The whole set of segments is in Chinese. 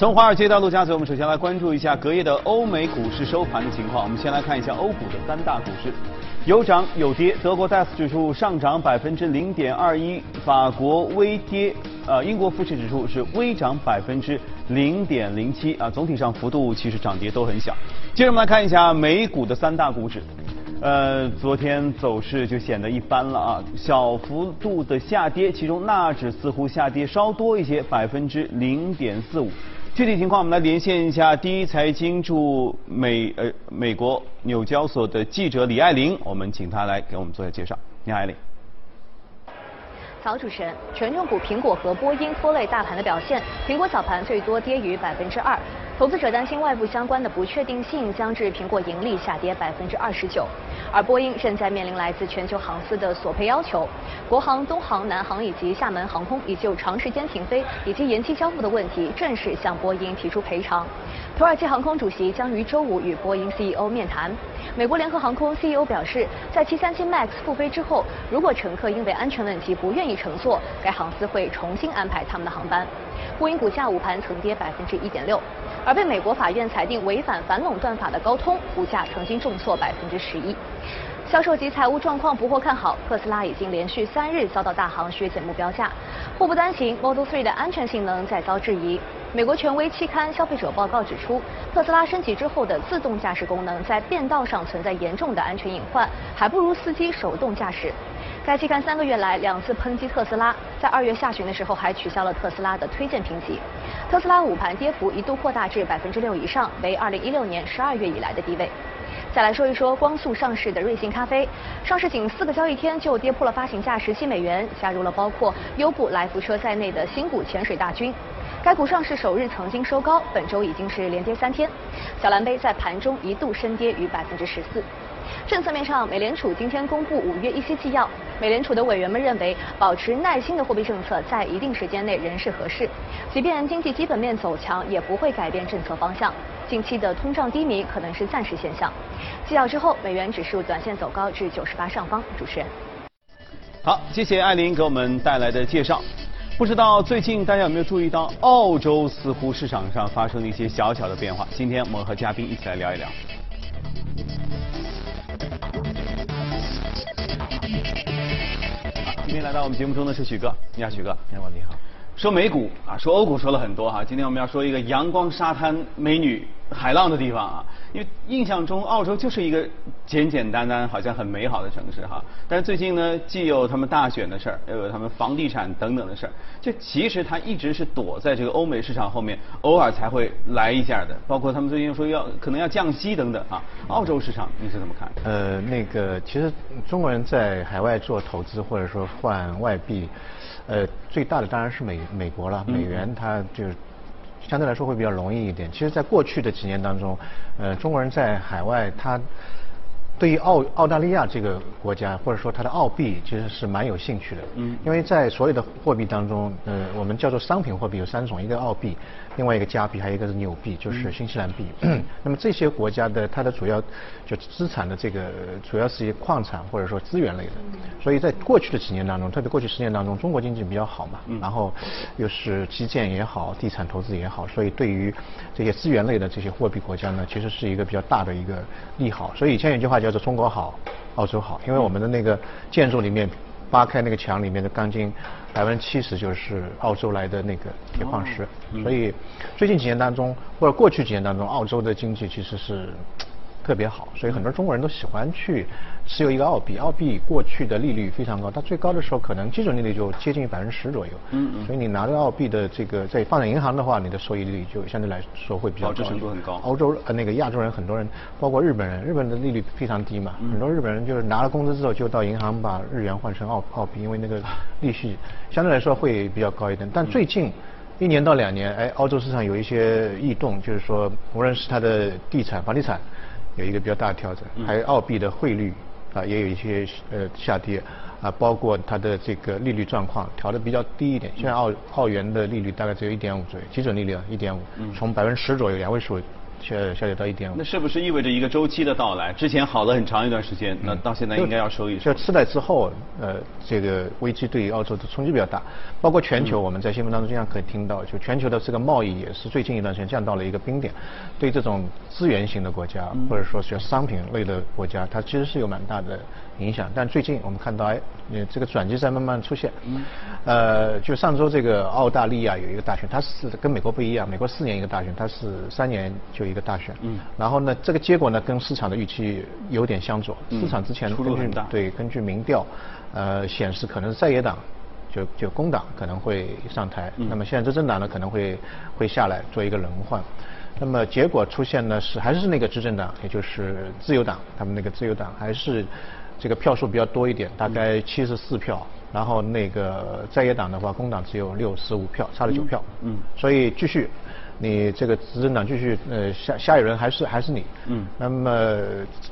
从华尔街到陆家嘴，我们首先来关注一下隔夜的欧美股市收盘的情况。我们先来看一下欧股的三大股市，有涨有跌。德国 DAX 指数上涨百分之零点二一，法国微跌，呃，英国富时指数是微涨百分之零点零七，啊，总体上幅度其实涨跌都很小。接着我们来看一下美股的三大股指，呃，昨天走势就显得一般了啊，小幅度的下跌，其中纳指似乎下跌稍多一些，百分之零点四五。具体情况，我们来连线一下第一财经驻美呃美国纽交所的记者李爱玲，我们请她来给我们做下介绍。你好，爱玲。曹，主持人，权重股苹果和波音拖累大盘的表现，苹果早盘最多跌逾百分之二。投资者担心外部相关的不确定性将致苹果盈利下跌百分之二十九，而波音正在面临来自全球航司的索赔要求，国航、东航、南航以及厦门航空已就长时间停飞以及延期交付的问题正式向波音提出赔偿。土耳其航空主席将于周五与波音 CEO 面谈。美国联合航空 CEO 表示，在737 MAX 复飞之后，如果乘客因为安全问题不愿意乘坐，该航司会重新安排他们的航班。波音股价午盘曾跌百分之一点六。而被美国法院裁定违反反垄断法的高通股价曾经重挫百分之十一，销售及财务状况不获看好，特斯拉已经连续三日遭到大行削减目标价。祸不单行，Model 3的安全性能再遭质疑。美国权威期刊《消费者报告》指出，特斯拉升级之后的自动驾驶功能在变道上存在严重的安全隐患，还不如司机手动驾驶。该期刊三个月来两次抨击特斯拉，在二月下旬的时候还取消了特斯拉的推荐评级。特斯拉午盘跌幅一度扩大至百分之六以上，为二零一六年十二月以来的低位。再来说一说光速上市的瑞幸咖啡，上市仅四个交易天就跌破了发行价十七美元，加入了包括优步、来福车在内的新股潜水大军。该股上市首日曾经收高，本周已经是连跌三天。小蓝杯在盘中一度深跌逾百分之十四。政策面上，美联储今天公布五月议息纪要。美联储的委员们认为，保持耐心的货币政策在一定时间内仍是合适。即便经济基本面走强，也不会改变政策方向。近期的通胀低迷可能是暂时现象。纪要之后，美元指数短线走高至九十八上方。主持人，好，谢谢艾琳给我们带来的介绍。不知道最近大家有没有注意到，澳洲似乎市场上发生了一些小小的变化。今天我们和嘉宾一起来聊一聊。今天来到我们节目中的是许哥，你好，许哥。你好，你好。说美股啊，说欧股说了很多哈，今天我们要说一个阳光、沙滩、美女、海浪的地方啊。因为印象中澳洲就是一个简简单单、好像很美好的城市哈。但是最近呢，既有他们大选的事儿，又有他们房地产等等的事儿，就其实它一直是躲在这个欧美市场后面，偶尔才会来一下的。包括他们最近说要可能要降息等等啊。澳洲市场你是怎么看？呃，那个其实中国人在海外做投资或者说换外币。呃，最大的当然是美美国了，美元它就相对来说会比较容易一点。其实，在过去的几年当中，呃，中国人在海外他。对于澳澳大利亚这个国家，或者说它的澳币，其实是蛮有兴趣的。嗯。因为在所有的货币当中，呃，我们叫做商品货币有三种，一个澳币，另外一个加币，还有一个是纽币，就是新西兰币。那么这些国家的它的主要就资产的这个主要是一些矿产或者说资源类的。所以在过去的几年当中，特别过去十年当中，中国经济比较好嘛，然后又是基建也好，地产投资也好，所以对于这些资源类的这些货币国家呢，其实是一个比较大的一个利好。所以以前有句话叫。做中国好，澳洲好，因为我们的那个建筑里面扒开那个墙里面的钢筋，百分之七十就是澳洲来的那个铁矿石，所以最近几年当中或者过去几年当中，澳洲的经济其实是。特别好，所以很多中国人都喜欢去持有一个澳币。澳币过去的利率非常高，它最高的时候可能基准利率就接近百分之十左右。嗯嗯。所以你拿着澳币的这个在放在银行的话，你的收益率就相对来说会比较高。保值程度很高。欧洲呃那个亚洲人很多人，包括日本人，日本的利率非常低嘛。很多日本人就是拿了工资之后就到银行把日元换成澳澳币，因为那个利息相对来说会比较高一点。但最近一年到两年，哎，澳洲市场有一些异动，就是说，无论是它的地产、房地产有一个比较大的调整，还有澳币的汇率啊，也有一些呃下跌啊，包括它的这个利率状况调的比较低一点，现在澳澳元的利率大概只有一点五左右，基准利率啊一点五，从百分之十左右两位数。下下跌到一点五，那是不是意味着一个周期的到来？之前好了很长一段时间，那到现在应该要收一收。就次贷之后，呃，这个危机对于澳洲的冲击比较大，包括全球，我们在新闻当中经常可以听到，就全球的这个贸易也是最近一段时间降到了一个冰点，对这种资源型的国家或者说是商品类的国家，它其实是有蛮大的。影响，但最近我们看到，哎，这个转机在慢慢出现。嗯。呃，就上周这个澳大利亚有一个大选，它是跟美国不一样，美国四年一个大选，它是三年就一个大选。嗯。然后呢，这个结果呢，跟市场的预期有点相左。市场之前根据对根据民调，呃，显示可能是在野党，就就工党可能会上台。嗯。那么现在执政党呢可能会会下来做一个轮换。那么结果出现呢是还是那个执政党，也就是自由党，他们那个自由党还是。这个票数比较多一点，大概七十四票，然后那个在野党的话，工党只有六十五票，差了九票。嗯。所以继续，你这个执政党继续，呃，下下一轮还是还是你。嗯。那么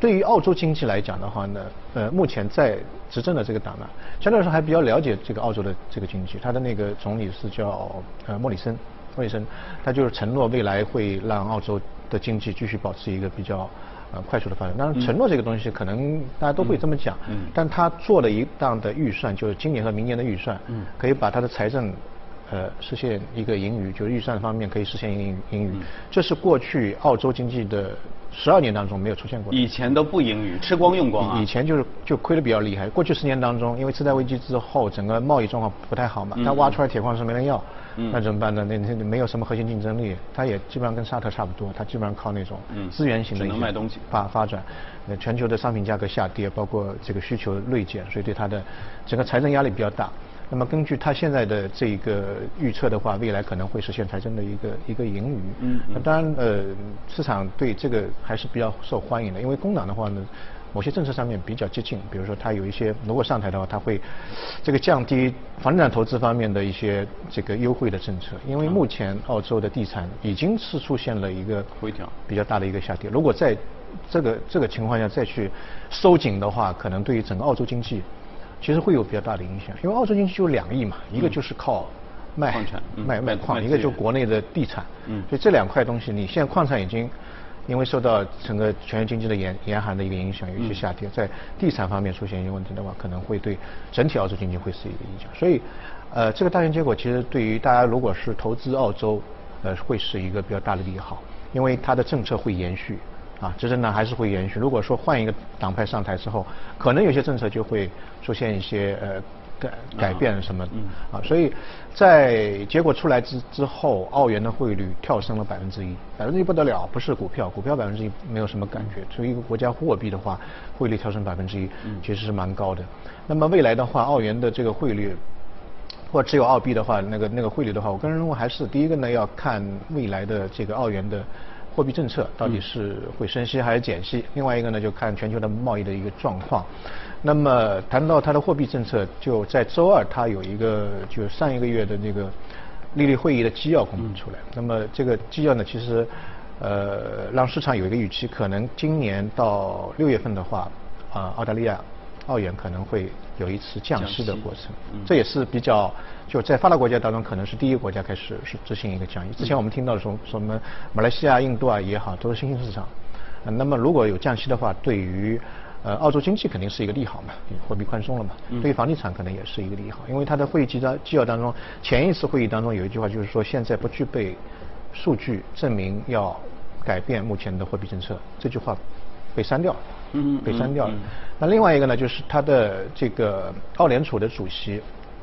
对于澳洲经济来讲的话呢，呃，目前在执政的这个党呢，相对来说还比较了解这个澳洲的这个经济。他的那个总理是叫呃莫里森，莫里森，他就是承诺未来会让澳洲的经济继续保持一个比较。呃，快速的发展。当然，承诺这个东西可能大家都会这么讲，嗯，但他做了一档的预算，就是今年和明年的预算，嗯，可以把他的财政，呃，实现一个盈余，就是预算方面可以实现盈盈余。这是过去澳洲经济的十二年当中没有出现过。以前都不盈余，吃光用光啊。以前就是就亏的比较厉害。过去十年当中，因为次贷危机之后，整个贸易状况不太好嘛，他挖出来铁矿石没人要。那怎么办呢？那那没有什么核心竞争力，它也基本上跟沙特差不多，它基本上靠那种资源型的能卖东西发发展。那全球的商品价格下跌，包括这个需求锐减，所以对它的整个财政压力比较大。那么根据它现在的这个预测的话，未来可能会实现财政的一个一个盈余。嗯。那当然呃，市场对这个还是比较受欢迎的，因为工党的话呢。某些政策上面比较接近，比如说它有一些，如果上台的话，它会这个降低房地产投资方面的一些这个优惠的政策。因为目前澳洲的地产已经是出现了一个回调比较大的一个下跌。如果在这个这个情况下再去收紧的话，可能对于整个澳洲经济其实会有比较大的影响。因为澳洲经济就两亿嘛，一个就是靠卖卖卖矿，一个就国内的地产。嗯。所以这两块东西，你现在矿产已经。因为受到整个全球经济的严严寒的一个影响，有一些下跌，在地产方面出现一些问题的话，可能会对整体澳洲经济会是一个影响。所以，呃，这个大选结果其实对于大家如果是投资澳洲，呃，会是一个比较大的利好，因为它的政策会延续，啊，执政党还是会延续。如果说换一个党派上台之后，可能有些政策就会出现一些呃。改改变什么？啊，所以在结果出来之之后，澳元的汇率跳升了百分之一，百分之一不得了，不是股票，股票百分之一没有什么感觉。作为一个国家货币的话，汇率跳升百分之一，其实是蛮高的。那么未来的话，澳元的这个汇率，或持有澳币的话，那个那个汇率的话，我个人认为还是第一个呢，要看未来的这个澳元的。货币政策到底是会升息还是减息？另外一个呢，就看全球的贸易的一个状况。那么谈到它的货币政策，就在周二，它有一个就上一个月的那个利率会议的纪要公布出来。那么这个纪要呢，其实呃让市场有一个预期，可能今年到六月份的话，啊澳大利亚。澳元可能会有一次降息的过程，这也是比较就在发达国家当中可能是第一个国家开始是执行一个降息。之前我们听到的说什么马来西亚、印度啊也好，都是新兴市场。那么如果有降息的话，对于呃澳洲经济肯定是一个利好嘛，货币宽松了嘛。对于房地产可能也是一个利好，因为它的会议纪要纪要当中，前一次会议当中有一句话就是说现在不具备数据证明要改变目前的货币政策，这句话被删掉了。嗯，被删掉了。那另外一个呢，就是他的这个澳联储的主席，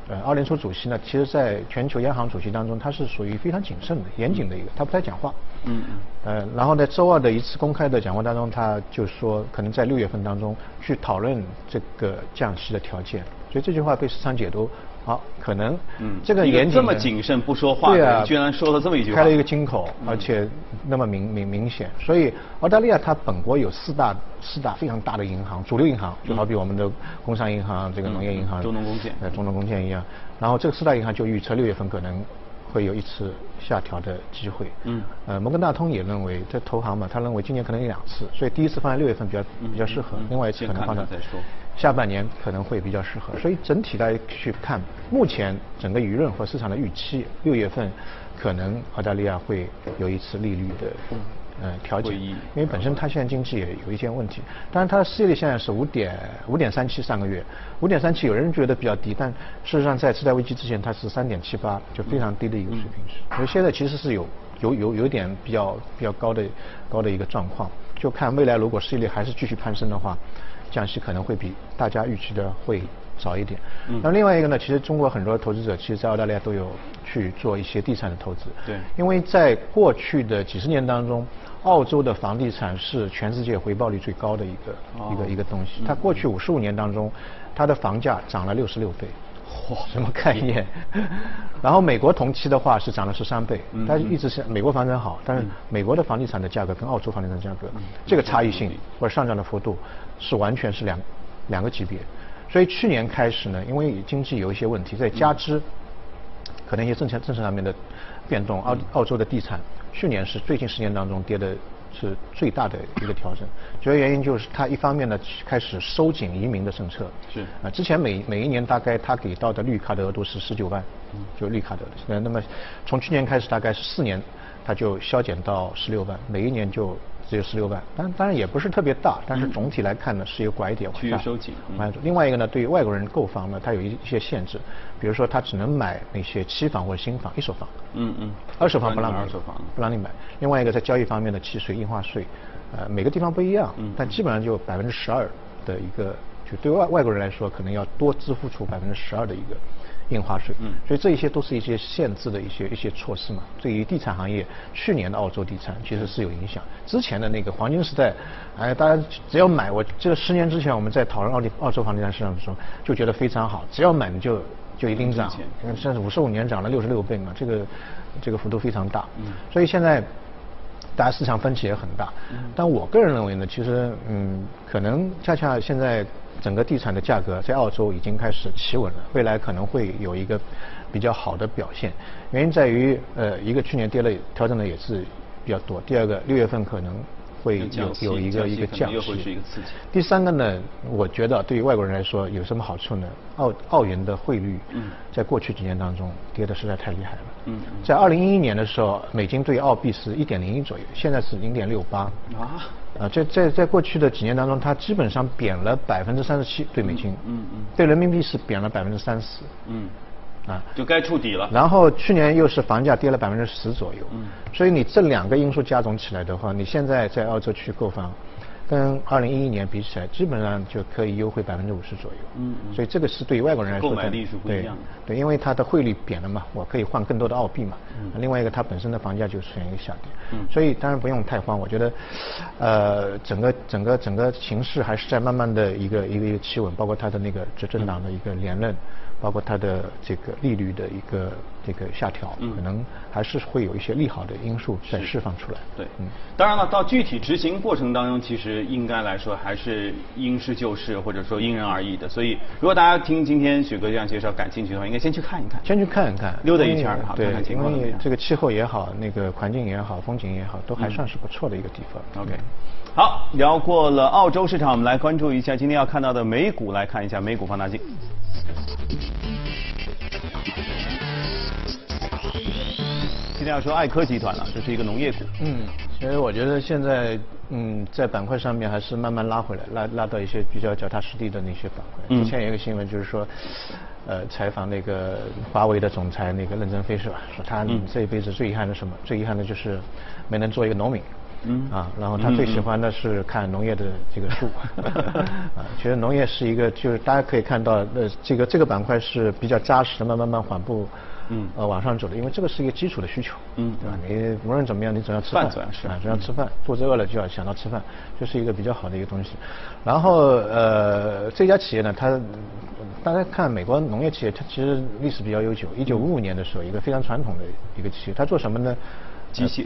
呃，澳联储主席呢，其实在全球央行主席当中，他是属于非常谨慎的、严谨的一个，他不太讲话。嗯嗯。呃，然后在周二的一次公开的讲话当中，他就说可能在六月份当中去讨论这个降息的条件，所以这句话被市场解读。好，可能，嗯，这个严谨这么谨慎不说话，对啊，居然说了这么一句话，开了一个金口，而且那么明明明显，所以澳大利亚它本国有四大四大非常大的银行，主流银行，就好比我们的工商银行、这个农业银行、中农工建，呃，中农工建一样，然后这个四大银行就预测六月份可能会有一次下调的机会。嗯。呃，摩根大通也认为，这投行嘛，他认为今年可能有两次，所以第一次放在六月份比较比较适合，另外一次可能放在下半年可能会比较适合。所以整体来去看，目前整个舆论和市场的预期，六月份可能澳大利亚会有一次利率的。嗯，调节，因为本身它现在经济也有一些问题，当然它的失业率现在是五点五点三七，上个月五点三七，有人觉得比较低，但事实上在次贷危机之前它是三点七八，就非常低的一个水平。所以现在其实是有有有有点比较比较高的高的一个状况，就看未来如果失业率还是继续攀升的话，降息可能会比大家预期的会早一点。那另外一个呢，其实中国很多投资者其实，在澳大利亚都有去做一些地产的投资。对。因为在过去的几十年当中。澳洲的房地产是全世界回报率最高的一个一个一个东西。它过去五十五年当中，它的房价涨了六十六倍。嚯，什么概念？然后美国同期的话是涨了十三倍。但是一直是美国房产好，但是美国的房地产的价格跟澳洲房地产价格这个差异性或者上涨的幅度是完全是两两个级别。所以去年开始呢，因为经济有一些问题，再加之可能一些政策政策上面的变动，澳澳洲的地产。去年是最近十年当中跌的是最大的一个调整，主要原因就是它一方面呢开始收紧移民的政策，是啊，之前每每一年大概它给到的绿卡的额度是十九万，就绿卡的，那那么从去年开始大概是四年，它就削减到十六万，每一年就。只有十六万，当当然也不是特别大，但是总体来看呢是一个拐点往下收紧。另外一个呢，对于外国人购房呢，它有一些限制，比如说他只能买那些期房或者新房、一手房。嗯嗯。二手房不让买。二手房不让你买。另外一个在交易方面的契税、印花税，呃，每个地方不一样，但基本上就百分之十二的一个，就对外外国人来说，可能要多支付出百分之十二的一个。印花税，嗯，所以这一些都是一些限制的一些一些措施嘛。对于地产行业，去年的澳洲地产其实是有影响。之前的那个黄金时代，哎，大家只要买，我记得十年之前我们在讨论澳地澳洲房地产市场的时候，就觉得非常好，只要买你就就一定涨。现在五十五年涨了六十六倍嘛，这个这个幅度非常大。嗯，所以现在大家市场分歧也很大。嗯，但我个人认为呢，其实嗯，可能恰恰现在。整个地产的价格在澳洲已经开始企稳了，未来可能会有一个比较好的表现。原因在于，呃，一个去年跌了调整的也是比较多，第二个六月份可能会有有一个一个降息。第三个呢，我觉得对于外国人来说有什么好处呢？澳澳元的汇率在过去几年当中跌的实在太厉害了。嗯，在二零一一年的时候，美金对澳币是一点零一左右，现在是零点六八。啊。啊，在在在过去的几年当中，它基本上贬了百分之三十七对美金，嗯嗯，对人民币是贬了百分之三十，嗯，啊，就该触底了。然后去年又是房价跌了百分之十左右，嗯，所以你这两个因素加总起来的话，你现在在澳洲去购房。跟二零一一年比起来，基本上就可以优惠百分之五十左右。嗯嗯。所以这个是对于外国人来说，购买力是不一样的。对，因为它的汇率贬了嘛，我可以换更多的澳币嘛。嗯。另外一个，它本身的房价就出现一个下跌。嗯。所以当然不用太慌，我觉得，呃，整个整个整个形势还是在慢慢的一个一个一个企稳，包括它的那个执政党的一个连任。包括它的这个利率的一个这个下调，可能还是会有一些利好的因素在释放出来。对，嗯，当然了，到具体执行过程当中，其实应该来说还是因事就事，或者说因人而异的。所以，如果大家听今天许哥这样介绍感兴趣的话，应该先去看一看，先去看一看，溜达一圈好看看情况。因为这个气候也好，那个环境也好，风景也好，都还算是不错的一个地方。OK，好，聊过了澳洲市场，我们来关注一下今天要看到的美股，来看一下美股放大镜。今天要说爱科集团了，这是一个农业股。嗯，其实我觉得现在嗯在板块上面还是慢慢拉回来，拉拉到一些比较脚踏实地的那些板块。之前有一个新闻就是说，呃，采访那个华为的总裁那个任正非是吧？说他这一辈子最遗憾的什么？最遗憾的就是没能做一个农民。嗯啊，然后他最喜欢的是看农业的这个书，啊，其实农业是一个，就是大家可以看到，呃，这个这个板块是比较扎实的，慢慢慢缓步，嗯，呃，往上走的，因为这个是一个基础的需求，嗯，对吧？你无论怎么样，你总要吃饭，是啊，总要吃饭，肚子饿了就要想到吃饭，就是一个比较好的一个东西。然后呃，这家企业呢，它大家看美国农业企业，它其实历史比较悠久，一九五五年的时候，一个非常传统的一个企业，它做什么呢？机械。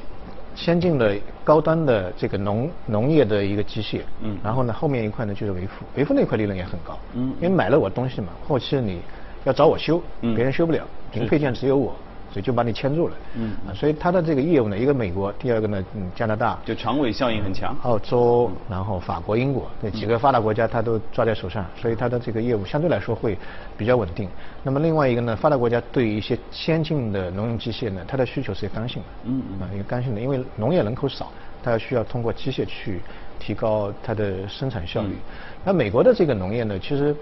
先进的高端的这个农农业的一个机械，嗯，然后呢后面一块呢就是维护，维护那块利润也很高，嗯，因为买了我东西嘛，后期你要找我修，嗯，别人修不了，零配件只有我，所以就把你牵住了。嗯啊，所以它的这个业务呢，一个美国，第二个呢，嗯，加拿大，就长尾效应很强。澳洲，然后法国、英国这几个发达国家，它都抓在手上，所以它的这个业务相对来说会比较稳定。那么另外一个呢，发达国家对于一些先进的农用机械呢，它的需求是刚性的，嗯嗯啊，一个刚性的，因为农业人口少，它需要通过机械去提高它的生产效率。嗯那美国的这个农业呢，其实。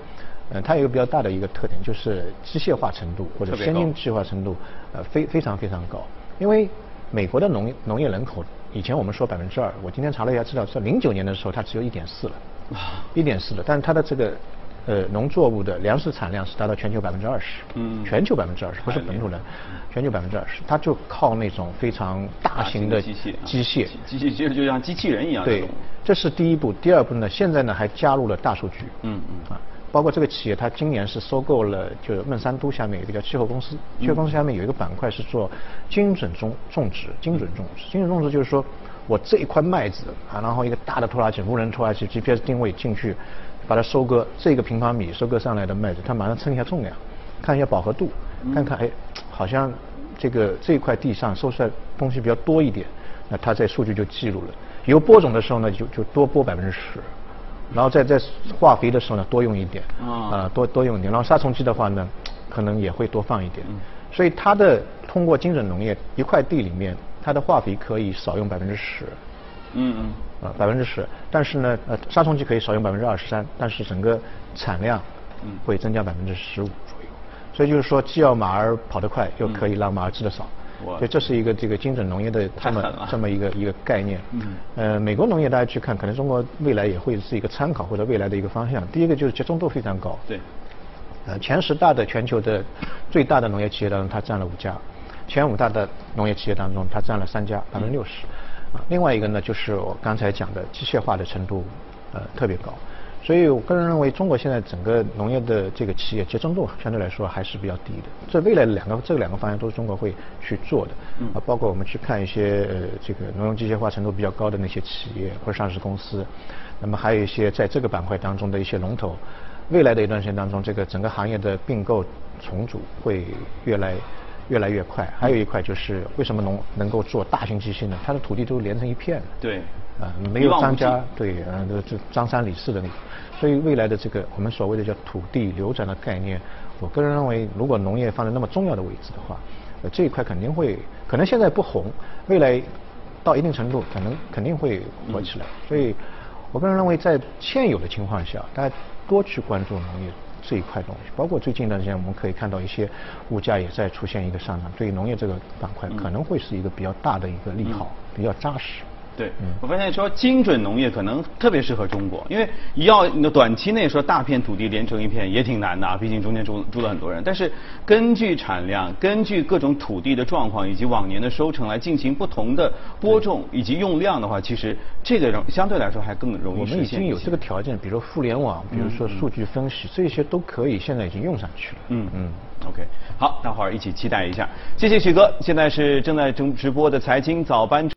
呃，它有一个比较大的一个特点，就是机械化程度或者先进机械化程度，呃，非非常非常高。因为美国的农农业人口，以前我们说百分之二，我今天查了一下资料，是零九年的时候它只有一点四了，一点四了，但是它的这个呃农作物的粮食产量是达到全球百分之二十，嗯全球百分之二十，不是本土人，全球百分之二十，它就靠那种非常大型的机械，机械，机械其实就像机器人一样。对，这是第一步。第二步呢，现在呢还加入了大数据。嗯嗯啊，包括这个企业，它今年是收购了，就是孟山都下面有一个叫气候公司，气候公司下面有一个板块是做精准种种植，精准种植。精准种植就是说我这一块麦子啊，然后一个大的拖拉机，无人拖拉机 GPS 定位进去，把它收割，这个平方米收割上来的麦子，它马上称一下重量，看一下饱和度，看看哎，好像这个这一块地上收出来东西比较多一点，那它在数据就记录了。有播种的时候呢，就就多播百分之十。然后在在化肥的时候呢，多用一点，啊啊，多多用一点。然后杀虫剂的话呢，可能也会多放一点。嗯所以它的通过精准农业，一块地里面，它的化肥可以少用百分之十，嗯嗯啊，百分之十。但是呢，呃，杀虫剂可以少用百分之二十三，但是整个产量嗯会增加百分之十五左右。所以就是说，既要马儿跑得快，又可以让马儿吃得少。哇所以这是一个这个精准农业的这么这么一个一个概念。嗯呃，美国农业大家去看，可能中国未来也会是一个参考或者未来的一个方向。第一个就是集中度非常高。对。呃，前十大的全球的最大的农业企业当中，它占了五家；前五大的农业企业当中，它占了三家，百分之六十。啊，另外一个呢，就是我刚才讲的机械化的程度，呃，特别高。所以我个人认为，中国现在整个农业的这个企业集中度相对来说还是比较低的。这未来的两个这两个方向都是中国会去做的。嗯啊，包括我们去看一些呃这个农用机械化程度比较高的那些企业或者上市公司，那么还有一些在这个板块当中的一些龙头。未来的一段时间当中，这个整个行业的并购重组会越来越来越快。还有一块就是为什么农能够做大型机械呢？它的土地都连成一片的。对啊，没有张家对，呃，这张三李四的那个，所以未来的这个我们所谓的叫土地流转的概念，我个人认为，如果农业放在那么重要的位置的话，呃，这一块肯定会，可能现在不红，未来到一定程度，可能肯定会火起来。所以，我个人认为，在现有的情况下，大家多去关注农业这一块东西，包括最近一段时间，我们可以看到一些物价也在出现一个上涨，对于农业这个板块可能会是一个比较大的一个利好，比较扎实。对，嗯我发现说精准农业可能特别适合中国，因为要短期内说大片土地连成一片也挺难的啊，毕竟中间住住了很多人。但是根据产量、根据各种土地的状况以及往年的收成来进行不同的播种以及用量的话，其实这个相对来说还更容易我们已实现一些经有这个条件，比如说互联网，比如说数据分析，这些都可以，现在已经用上去了。嗯嗯。OK，好，待会儿一起期待一下。谢谢许哥，现在是正在正直播的财经早班。